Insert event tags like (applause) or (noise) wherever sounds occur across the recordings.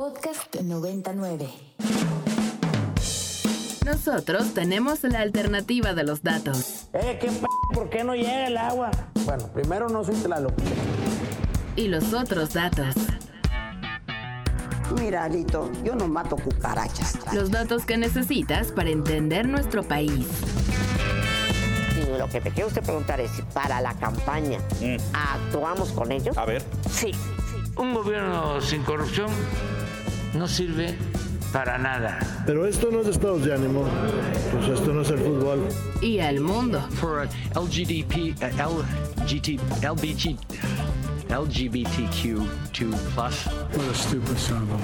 Podcast 99. Nosotros tenemos la alternativa de los datos. Eh, ¿qué p ¿Por qué no llega el agua? Bueno, primero no soy Tlaloc. Y los otros datos. Mira, Alito, yo no mato cucarachas. Los datos que necesitas para entender nuestro país. Y lo que te quiero usted preguntar es si para la campaña actuamos con ellos. A ver. Sí. Un gobierno sin corrupción no sirve para nada. Pero esto no es estados de ánimo. Pues esto no es el fútbol. Y el mundo. For LGDP, uh, LGT, LBG, LGBTQ2+. What a stupid son of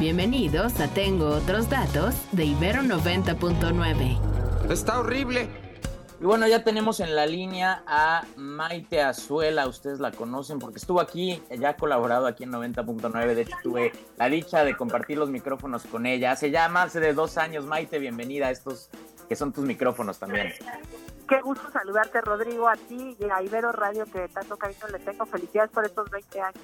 Bienvenidos a Tengo otros datos de Ibero 90.9. Está horrible. Y bueno, ya tenemos en la línea a Maite Azuela, ustedes la conocen porque estuvo aquí, ya ha colaborado aquí en 90.9, de hecho tuve la dicha de compartir los micrófonos con ella. Hace ya más de dos años, Maite, bienvenida a estos que son tus micrófonos también. Qué gusto saludarte, Rodrigo, a ti y a Ibero Radio, que tanto cariño le tengo. Felicidades por estos 20 años.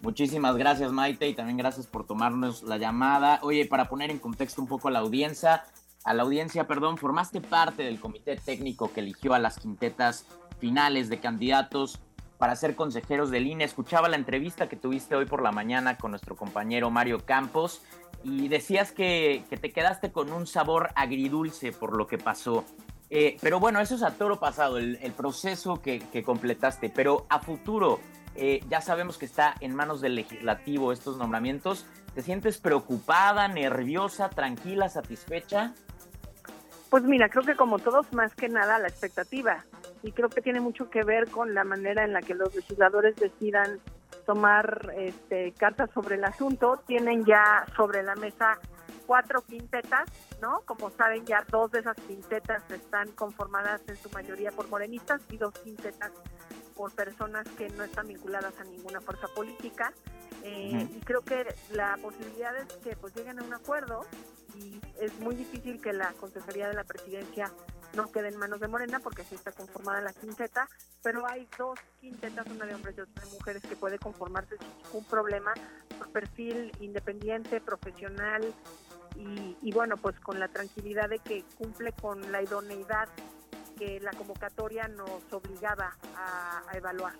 Muchísimas gracias, Maite, y también gracias por tomarnos la llamada. Oye, para poner en contexto un poco a la audiencia, a la audiencia, perdón, formaste parte del comité técnico que eligió a las quintetas finales de candidatos para ser consejeros del INE. Escuchaba la entrevista que tuviste hoy por la mañana con nuestro compañero Mario Campos y decías que, te quedaste con un sabor agridulce por lo que pasó. Eh, pero bueno, eso es a toro pasado, el, proceso que, completaste. Pero a futuro, eh, ya sabemos que está en manos del legislativo estos nombramientos. ¿Te sientes preocupada, nerviosa, tranquila, satisfecha? Pues mira, creo que como todos, más que nada la expectativa. Y creo que tiene mucho que ver con la manera en la que los legisladores decidan tomar este, cartas sobre el asunto. Tienen ya sobre la mesa cuatro quintetas, ¿no? Como saben, ya dos de esas quintetas están conformadas en su mayoría por morenistas y dos quintetas por personas que no están vinculadas a ninguna fuerza política. Eh, y creo que la posibilidad es que pues lleguen a un acuerdo y es muy difícil que la Consejería de la Presidencia no quede en manos de Morena porque así está conformada la quinteta, pero hay dos quintetas, una de hombres y otra de mujeres, que puede conformarse sin ningún problema. Por perfil independiente, profesional y, y bueno, pues con la tranquilidad de que cumple con la idoneidad que la convocatoria nos obligaba a, evaluar.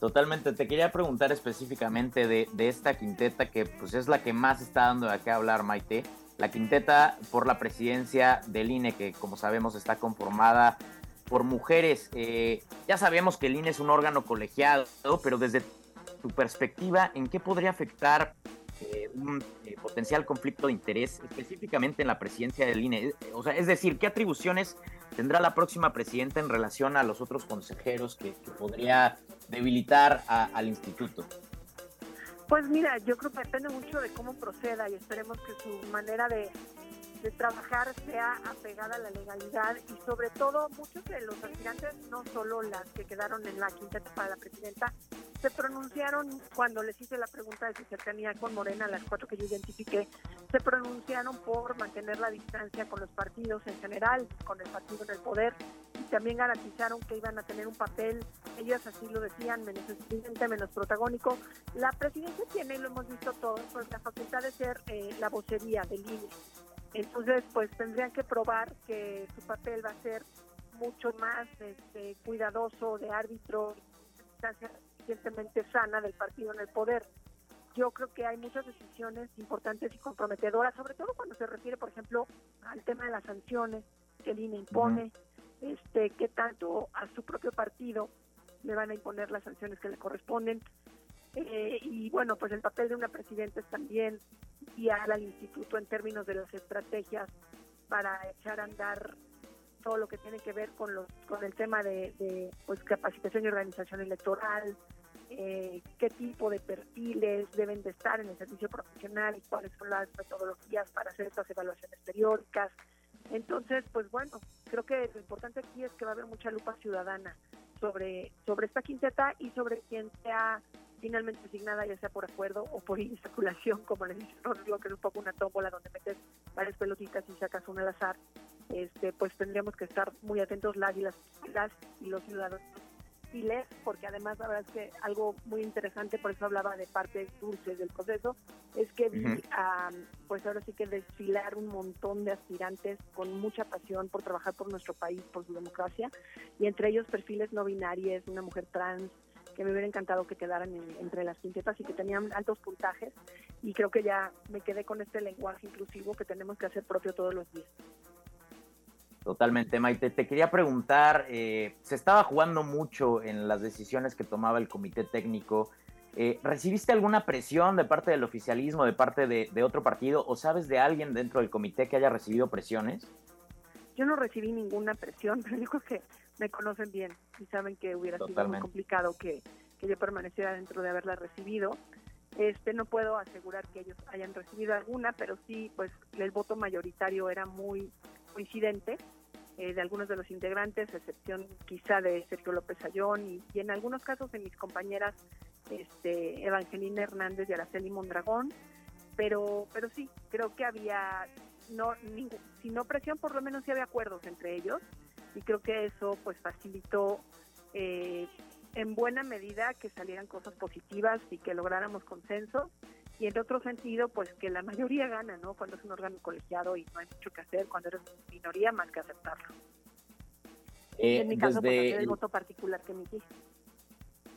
Totalmente, te quería preguntar específicamente de, esta quinteta que pues es la que más está dando de qué hablar Maite, la quinteta por la presidencia del INE que como sabemos está conformada por mujeres. Eh, ya sabemos que el INE es un órgano colegiado, pero desde tu perspectiva, ¿en qué podría afectar eh, un eh, potencial conflicto de interés específicamente en la presidencia del INE? O sea, es decir, ¿qué atribuciones tendrá la próxima presidenta en relación a los otros consejeros que, podría debilitar al instituto? Pues mira, yo creo que depende mucho de cómo proceda y esperemos que su manera de, de trabajar sea apegada a la legalidad y sobre todo muchos de los aspirantes, no solo las que quedaron en la quinteta para la presidenta, se pronunciaron cuando les hice la pregunta de su cercanía con Morena, las cuatro que yo identifiqué, se pronunciaron por mantener la distancia con los partidos en general, con el partido en el poder, también garantizaron que iban a tener un papel, ellos así lo decían, menos evidente, menos protagónico. La presidencia tiene, y lo hemos visto todos, pues la facultad de ser eh, la vocería del INE. Entonces, pues tendrían que probar que su papel va a ser mucho más este, cuidadoso de árbitro, suficientemente sana del partido en el poder. Yo creo que hay muchas decisiones importantes y comprometedoras, sobre todo cuando se refiere, por ejemplo, al tema de las sanciones que el INE impone, este, qué tanto a su propio partido le van a imponer las sanciones que le corresponden. Eh, y bueno, pues el papel de una presidenta es también guiar al instituto en términos de las estrategias para echar a andar todo lo que tiene que ver con los con el tema de, pues, capacitación y organización electoral, eh, qué tipo de perfiles deben de estar en el servicio profesional y cuáles son las metodologías para hacer estas evaluaciones periódicas. Entonces, pues bueno, creo que lo importante aquí es que va a haber mucha lupa ciudadana sobre, sobre esta quinteta y sobre quién sea finalmente asignada, ya sea por acuerdo o por (laughs) insaculación, como les dice Rodrigo, que es un poco una tómbola donde metes varias pelotitas y sacas una al azar, este, pues tendríamos que estar muy atentos las y las y los ciudadanos porque además la verdad es que algo muy interesante, por eso hablaba de partes dulces del proceso, es que vi, Ujú. a, pues ahora sí que desfilar un montón de aspirantes con mucha pasión por trabajar por nuestro país, por su democracia, y entre ellos perfiles no binarios, una mujer trans, que me hubiera encantado que quedaran en- entre las quintetas y que tenían altos puntajes, y creo que ya me quedé con este lenguaje inclusivo que tenemos que hacer propio todos los días. Totalmente, Maite. Te quería preguntar, eh, se estaba jugando mucho en las decisiones que tomaba el comité técnico. Eh, ¿Recibiste alguna presión de parte del oficialismo, de parte de, de otro partido, o sabes de alguien dentro del comité que haya recibido presiones? Yo no recibí ninguna presión, (laughs) pero yo creo que me conocen bien y saben que hubiera sido muy complicado que, que yo permaneciera dentro de haberla recibido. Este no puedo asegurar que ellos hayan recibido alguna, pero sí, pues el voto mayoritario era muy coincidente eh, de algunos de los integrantes, a excepción quizá de Sergio López Ayón y, en algunos casos de mis compañeras este, Evangelina Hernández y Araceli Mondragón, pero, pero sí, creo que había, no, si no presión, por lo menos sí había acuerdos entre ellos y creo que eso pues facilitó eh, en buena medida que salieran cosas positivas y que lográramos consenso y en otro sentido pues que la mayoría gana, ¿no? Cuando es un órgano colegiado y no hay mucho que hacer, cuando eres minoría más que aceptarlo. Eh, en mi caso pues desde el el- voto particular que emití.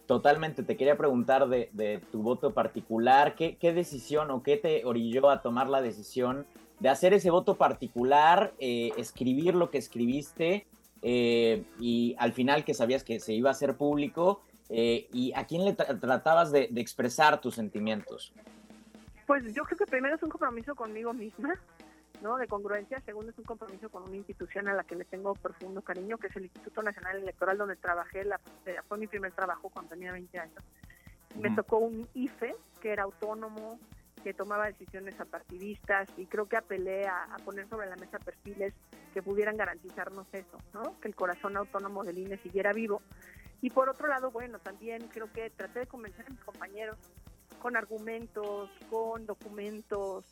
Totalmente, te quería preguntar de, de tu voto particular, ¿qué, qué decisión o qué te orilló a tomar la decisión de hacer ese voto particular, eh, escribir lo que escribiste eh, y al final que sabías que se iba a hacer público eh, y a quién le tra- tratabas de, de expresar tus sentimientos? Pues yo creo que primero es un compromiso conmigo misma, ¿no? De congruencia. Segundo es un compromiso con una institución a la que le tengo profundo cariño, que es el Instituto Nacional Electoral, donde trabajé, la, eh, fue mi primer trabajo cuando tenía 20 años. Me tocó un IFE, que era autónomo, que tomaba decisiones apartidistas y creo que apelé a, a poner sobre la mesa perfiles que pudieran garantizarnos eso, ¿no? Que el corazón autónomo del INE siguiera vivo. Y por otro lado, bueno, también creo que traté de convencer a mis compañeros con argumentos, con documentos,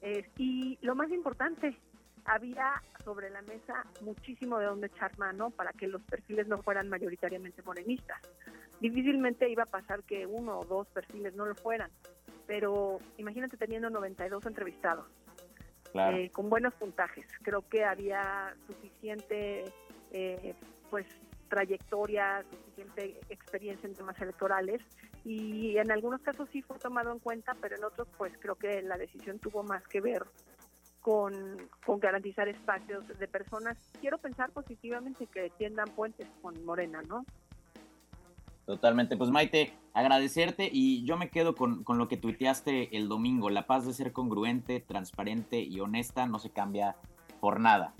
eh, y lo más importante, había sobre la mesa muchísimo de dónde echar mano para que los perfiles no fueran mayoritariamente morenistas. Difícilmente iba a pasar que uno o dos perfiles no lo fueran, pero imagínate teniendo 92 entrevistados Claro. eh, con buenos puntajes. Creo que había suficiente eh, pues trayectoria, suficiente experiencia en temas electorales y en algunos casos sí fue tomado en cuenta, pero en otros pues creo que la decisión tuvo más que ver con, con garantizar espacios de personas. Quiero pensar positivamente que tiendan puentes con Morena, ¿no? Totalmente. Pues Maite, agradecerte y yo me quedo con, con lo que tuiteaste el domingo. La paz de ser congruente, transparente y honesta no se cambia por nada.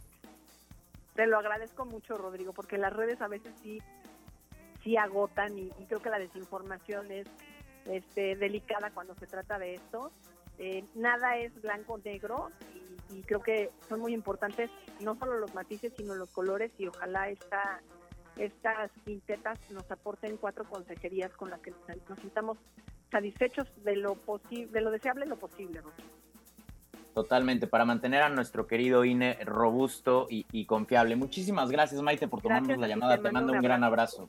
Te lo agradezco mucho, Rodrigo, porque las redes a veces sí, sí agotan y, y creo que la desinformación es este, delicada cuando se trata de esto. Eh, nada es blanco o negro y, y creo que son muy importantes no solo los matices, sino los colores y ojalá esta, estas quintetas nos aporten cuatro consejerías con las que nos, sintamos satisfechos de lo posible, de lo deseable lo posible. Totalmente, para mantener a nuestro querido INE robusto y, y confiable. Muchísimas gracias, Maite, por tomarnos Gracias la llamada. te mando un gran abrazo.